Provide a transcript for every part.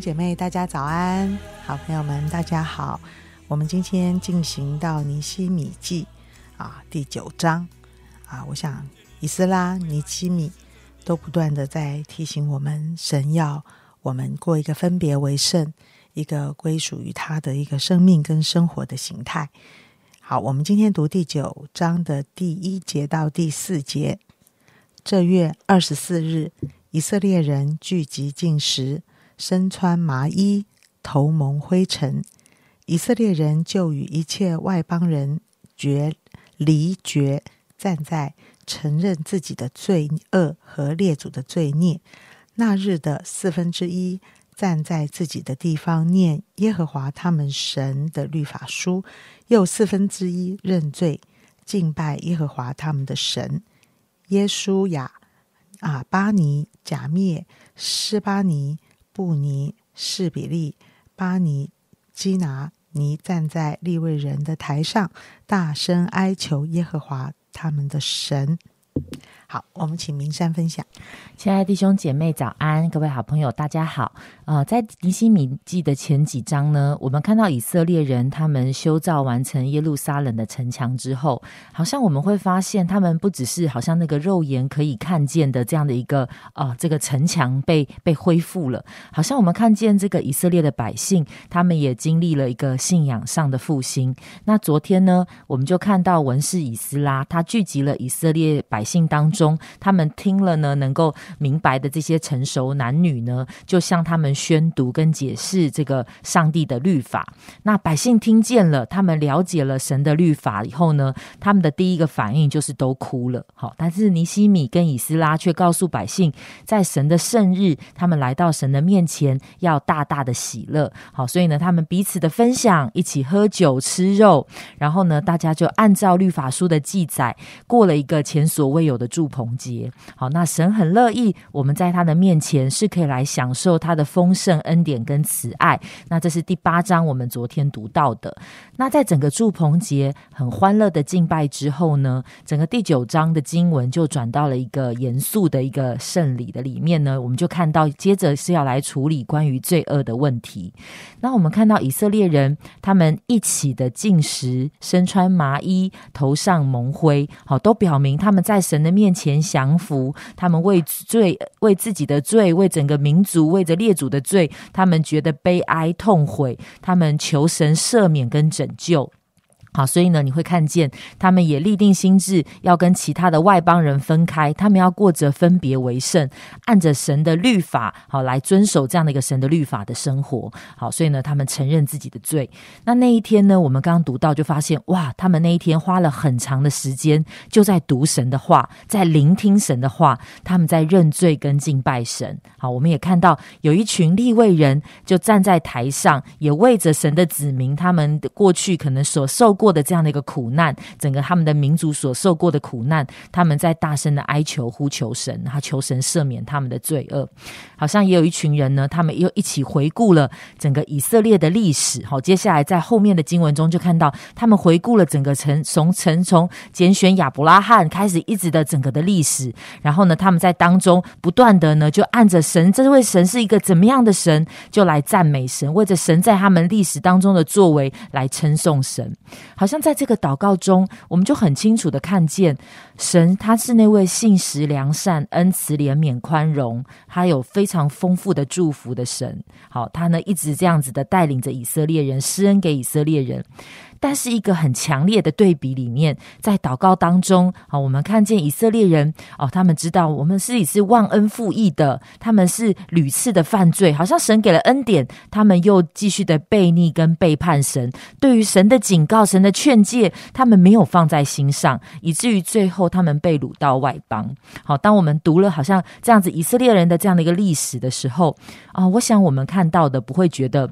姐妹，大家早安！好朋友们，大家好。我们今天进行到尼西米记啊第九章啊，我想以斯拉、尼西米都不断的在提醒我们，神要我们过一个分别为圣、一个归属于他的一个生命跟生活的形态。好，我们今天读第九章的第一节到第四节。这月二十四日，以色列人聚集进食。身穿麻衣，头蒙灰尘，以色列人就与一切外邦人绝离绝，站在承认自己的罪恶和列祖的罪孽。那日的四分之一站在自己的地方念耶和华他们神的律法书，又四分之一认罪敬拜耶和华他们的神。耶稣亚啊巴尼假灭施巴尼。布尼、士比利、巴尼、基拿尼站在立位人的台上，大声哀求耶和华他们的神。好，我们请明山分享。亲爱的弟兄姐妹，早安！各位好朋友，大家好。呃，在尼西米记的前几章呢，我们看到以色列人他们修造完成耶路撒冷的城墙之后，好像我们会发现，他们不只是好像那个肉眼可以看见的这样的一个呃，这个城墙被被恢复了，好像我们看见这个以色列的百姓，他们也经历了一个信仰上的复兴。那昨天呢，我们就看到文士以斯拉，他聚集了以色列百姓当中。中，他们听了呢，能够明白的这些成熟男女呢，就向他们宣读跟解释这个上帝的律法。那百姓听见了，他们了解了神的律法以后呢，他们的第一个反应就是都哭了。好，但是尼西米跟以斯拉却告诉百姓，在神的圣日，他们来到神的面前，要大大的喜乐。好，所以呢，他们彼此的分享，一起喝酒吃肉，然后呢，大家就按照律法书的记载，过了一个前所未有的祝。棚节，好，那神很乐意我们在他的面前是可以来享受他的丰盛恩典跟慈爱。那这是第八章我们昨天读到的。那在整个祝棚节很欢乐的敬拜之后呢，整个第九章的经文就转到了一个严肃的一个圣礼的里面呢，我们就看到接着是要来处理关于罪恶的问题。那我们看到以色列人他们一起的进食，身穿麻衣，头上蒙灰，好，都表明他们在神的面。前前降服，他们为罪、为自己的罪、为整个民族、为着列祖的罪，他们觉得悲哀痛悔，他们求神赦免跟拯救。好，所以呢，你会看见他们也立定心志，要跟其他的外邦人分开，他们要过着分别为圣，按着神的律法，好来遵守这样的一个神的律法的生活。好，所以呢，他们承认自己的罪。那那一天呢，我们刚刚读到，就发现哇，他们那一天花了很长的时间，就在读神的话，在聆听神的话，他们在认罪跟敬拜神。好，我们也看到有一群立位人就站在台上，也为着神的子民，他们过去可能所受。过的这样的一个苦难，整个他们的民族所受过的苦难，他们在大声的哀求呼求神，他求神赦免他们的罪恶。好像也有一群人呢，他们又一起回顾了整个以色列的历史。好，接下来在后面的经文中就看到，他们回顾了整个从从从从拣选亚伯拉罕开始，一直的整个的历史。然后呢，他们在当中不断的呢，就按着神这位神是一个怎么样的神，就来赞美神，为着神在他们历史当中的作为来称颂神。好像在这个祷告中，我们就很清楚的看见神，他是那位信实良善、恩慈怜悯宽容，他有非常丰富的祝福的神。好，他呢一直这样子的带领着以色列人，施恩给以色列人。但是一个很强烈的对比里面，在祷告当中啊，我们看见以色列人哦，他们知道我们是以是忘恩负义的，他们是屡次的犯罪，好像神给了恩典，他们又继续的背逆跟背叛神。对于神的警告、神的劝诫，他们没有放在心上，以至于最后他们被掳到外邦。好，当我们读了好像这样子以色列人的这样的一个历史的时候啊，我想我们看到的不会觉得。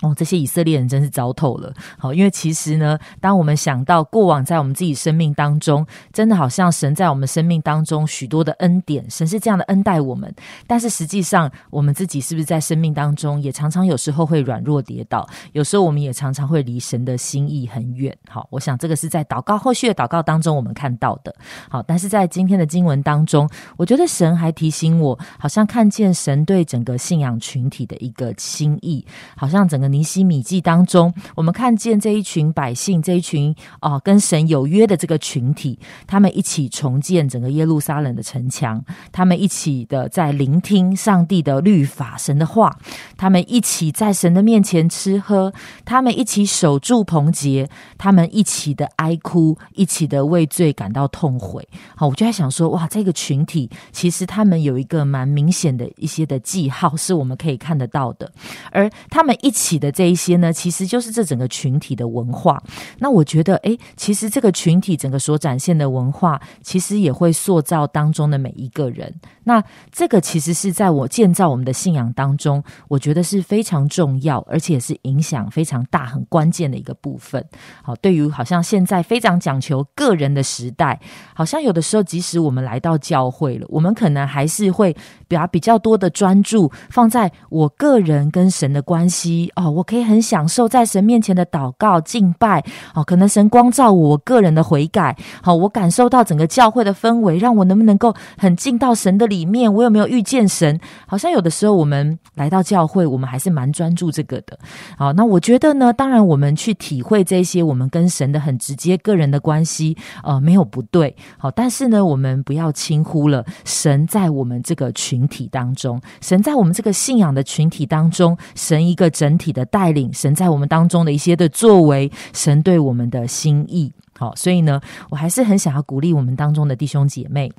哦，这些以色列人真是糟透了。好，因为其实呢，当我们想到过往在我们自己生命当中，真的好像神在我们生命当中许多的恩典，神是这样的恩待我们。但是实际上，我们自己是不是在生命当中也常常有时候会软弱跌倒？有时候我们也常常会离神的心意很远。好，我想这个是在祷告后续的祷告当中我们看到的。好，但是在今天的经文当中，我觉得神还提醒我，好像看见神对整个信仰群体的一个心意，好像整个。尼西米记当中，我们看见这一群百姓，这一群哦跟神有约的这个群体，他们一起重建整个耶路撒冷的城墙，他们一起的在聆听上帝的律法、神的话，他们一起在神的面前吃喝，他们一起守住棚节，他们一起的哀哭，一起的为罪感到痛悔。好，我就在想说，哇，这个群体其实他们有一个蛮明显的一些的记号，是我们可以看得到的，而他们一起的这一些呢，其实就是这整个群体的文化。那我觉得，哎，其实这个群体整个所展现的文化，其实也会塑造当中的每一个人。那这个其实是在我建造我们的信仰当中，我觉得是非常重要，而且是影响非常大、很关键的一个部分。好，对于好像现在非常讲求个人的时代，好像有的时候，即使我们来到教会了，我们可能还是会把比较多的专注放在我个人跟神的关系哦。我可以很享受在神面前的祷告敬拜哦，可能神光照我个人的悔改，好，我感受到整个教会的氛围，让我能不能够很进到神的里。面我有没有遇见神？好像有的时候我们来到教会，我们还是蛮专注这个的。好，那我觉得呢，当然我们去体会这些我们跟神的很直接个人的关系，呃，没有不对。好，但是呢，我们不要轻忽了神在我们这个群体当中，神在我们这个信仰的群体当中，神一个整体的带领，神在我们当中的一些的作为，神对我们的心意。好，所以呢，我还是很想要鼓励我们当中的弟兄姐妹。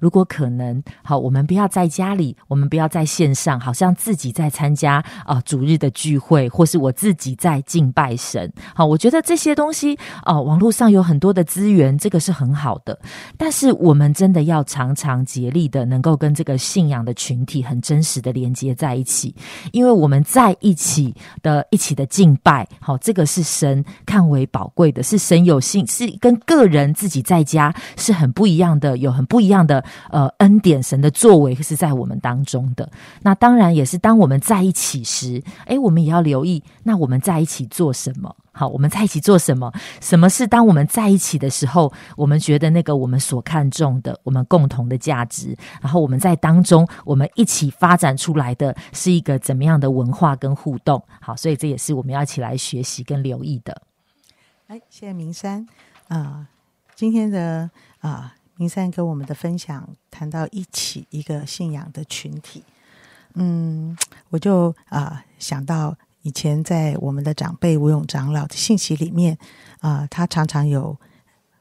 如果可能，好，我们不要在家里，我们不要在线上，好像自己在参加啊主日的聚会，或是我自己在敬拜神。好，我觉得这些东西哦，网络上有很多的资源，这个是很好的。但是我们真的要常常竭力的，能够跟这个信仰的群体很真实的连接在一起，因为我们在一起的一起的敬拜，好，这个是神看为宝贵的，是神有信，是跟个人自己在家是很不一样的，有很不一样的。呃，恩典神的作为是在我们当中的。那当然也是当我们在一起时，哎，我们也要留意。那我们在一起做什么？好，我们在一起做什么？什么是当我们在一起的时候，我们觉得那个我们所看重的，我们共同的价值，然后我们在当中，我们一起发展出来的是一个怎么样的文化跟互动？好，所以这也是我们要一起来学习跟留意的。哎，谢谢明山啊，今天的啊。林三跟我们的分享谈到一起一个信仰的群体，嗯，我就啊想到以前在我们的长辈吴勇长老的信息里面啊，他常常有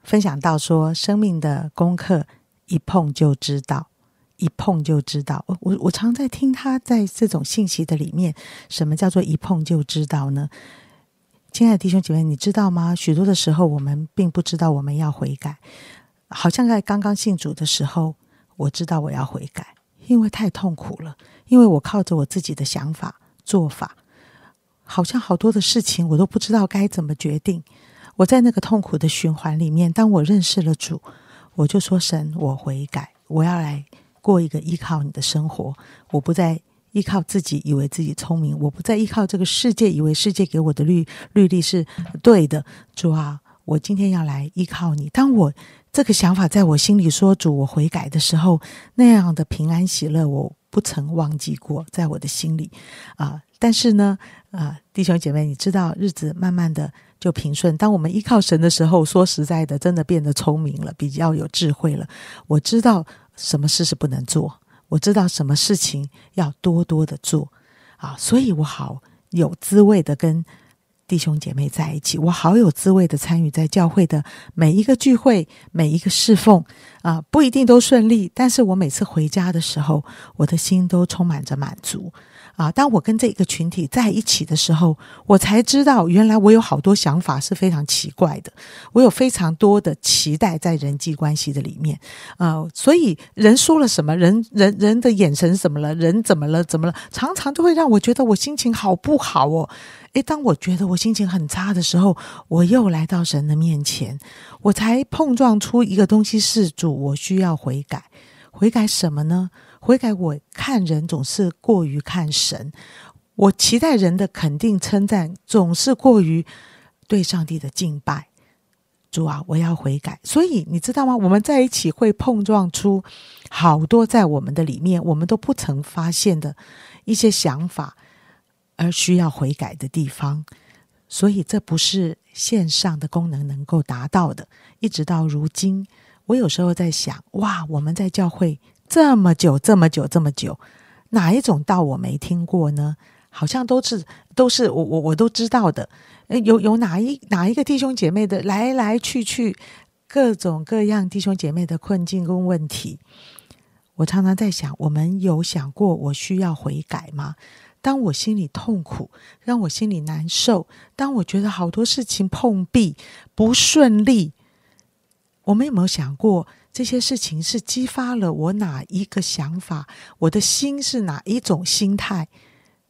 分享到说，生命的功课一碰就知道，一碰就知道。我我我常在听他在这种信息的里面，什么叫做一碰就知道呢？亲爱的弟兄姐妹，你知道吗？许多的时候，我们并不知道我们要悔改。好像在刚刚信主的时候，我知道我要悔改，因为太痛苦了。因为我靠着我自己的想法做法，好像好多的事情我都不知道该怎么决定。我在那个痛苦的循环里面，当我认识了主，我就说：“神，我悔改，我要来过一个依靠你的生活。我不再依靠自己，以为自己聪明；我不再依靠这个世界，以为世界给我的律律例是对的。主啊，我今天要来依靠你。当我。这个想法在我心里说：“主，我悔改的时候，那样的平安喜乐，我不曾忘记过，在我的心里啊。但是呢，啊，弟兄姐妹，你知道，日子慢慢的就平顺。当我们依靠神的时候，说实在的，真的变得聪明了，比较有智慧了。我知道什么事是不能做，我知道什么事情要多多的做啊，所以我好有滋味的跟。”弟兄姐妹在一起，我好有滋味的参与在教会的每一个聚会、每一个侍奉啊，不一定都顺利，但是我每次回家的时候，我的心都充满着满足。啊，当我跟这个群体在一起的时候，我才知道原来我有好多想法是非常奇怪的，我有非常多的期待在人际关系的里面，呃，所以人说了什么，人人人的眼神怎么了，人怎么了，怎么了，常常都会让我觉得我心情好不好哦。诶，当我觉得我心情很差的时候，我又来到神的面前，我才碰撞出一个东西是主，我需要悔改，悔改什么呢？悔改，我看人总是过于看神，我期待人的肯定称赞总是过于对上帝的敬拜。主啊，我要悔改。所以你知道吗？我们在一起会碰撞出好多在我们的里面我们都不曾发现的一些想法，而需要悔改的地方。所以这不是线上的功能能够达到的。一直到如今，我有时候在想：哇，我们在教会。这么久，这么久，这么久，哪一种道我没听过呢？好像都是都是我我我都知道的。有有哪一哪一个弟兄姐妹的来来去去，各种各样弟兄姐妹的困境跟问题，我常常在想，我们有想过我需要悔改吗？当我心里痛苦，让我心里难受，当我觉得好多事情碰壁不顺利，我们有没有想过？这些事情是激发了我哪一个想法？我的心是哪一种心态？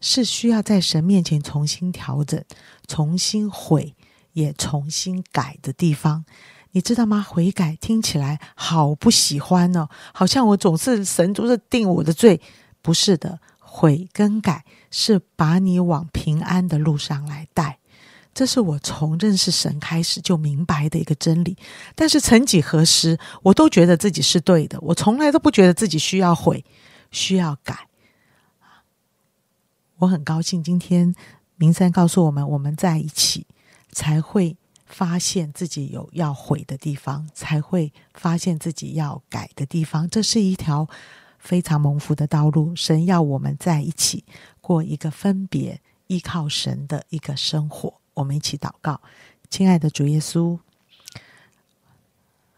是需要在神面前重新调整、重新悔，也重新改的地方。你知道吗？悔改听起来好不喜欢哦，好像我总是神总是定我的罪。不是的，悔跟改是把你往平安的路上来带。这是我从认识神开始就明白的一个真理，但是曾几何时，我都觉得自己是对的，我从来都不觉得自己需要悔，需要改。我很高兴今天明山告诉我们，我们在一起才会发现自己有要悔的地方，才会发现自己要改的地方。这是一条非常蒙福的道路，神要我们在一起过一个分别依靠神的一个生活。我们一起祷告，亲爱的主耶稣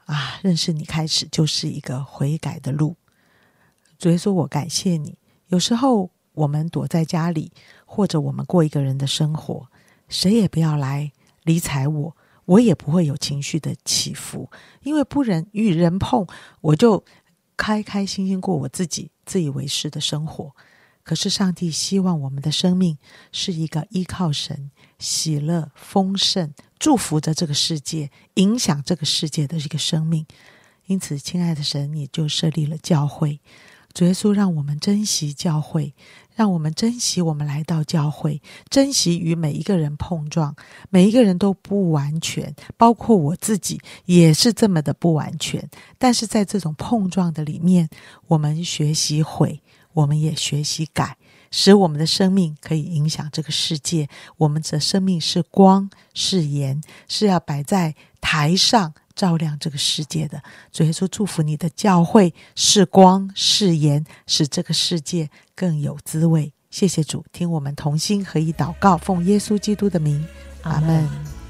啊，认识你开始就是一个悔改的路。主耶稣，我感谢你。有时候我们躲在家里，或者我们过一个人的生活，谁也不要来理睬我，我也不会有情绪的起伏，因为不忍与人碰，我就开开心心过我自己自以为是的生活。可是上帝希望我们的生命是一个依靠神。喜乐、丰盛，祝福着这个世界，影响这个世界的一个生命。因此，亲爱的神，你就设立了教会。主耶稣，让我们珍惜教会，让我们珍惜我们来到教会，珍惜与每一个人碰撞。每一个人都不完全，包括我自己也是这么的不完全。但是在这种碰撞的里面，我们学习悔，我们也学习改。使我们的生命可以影响这个世界。我们的生命是光，是盐，是要摆在台上照亮这个世界的。主耶稣祝福你的教会是光是盐，使这个世界更有滋味。谢谢主，听我们同心合一祷告，奉耶稣基督的名，阿门。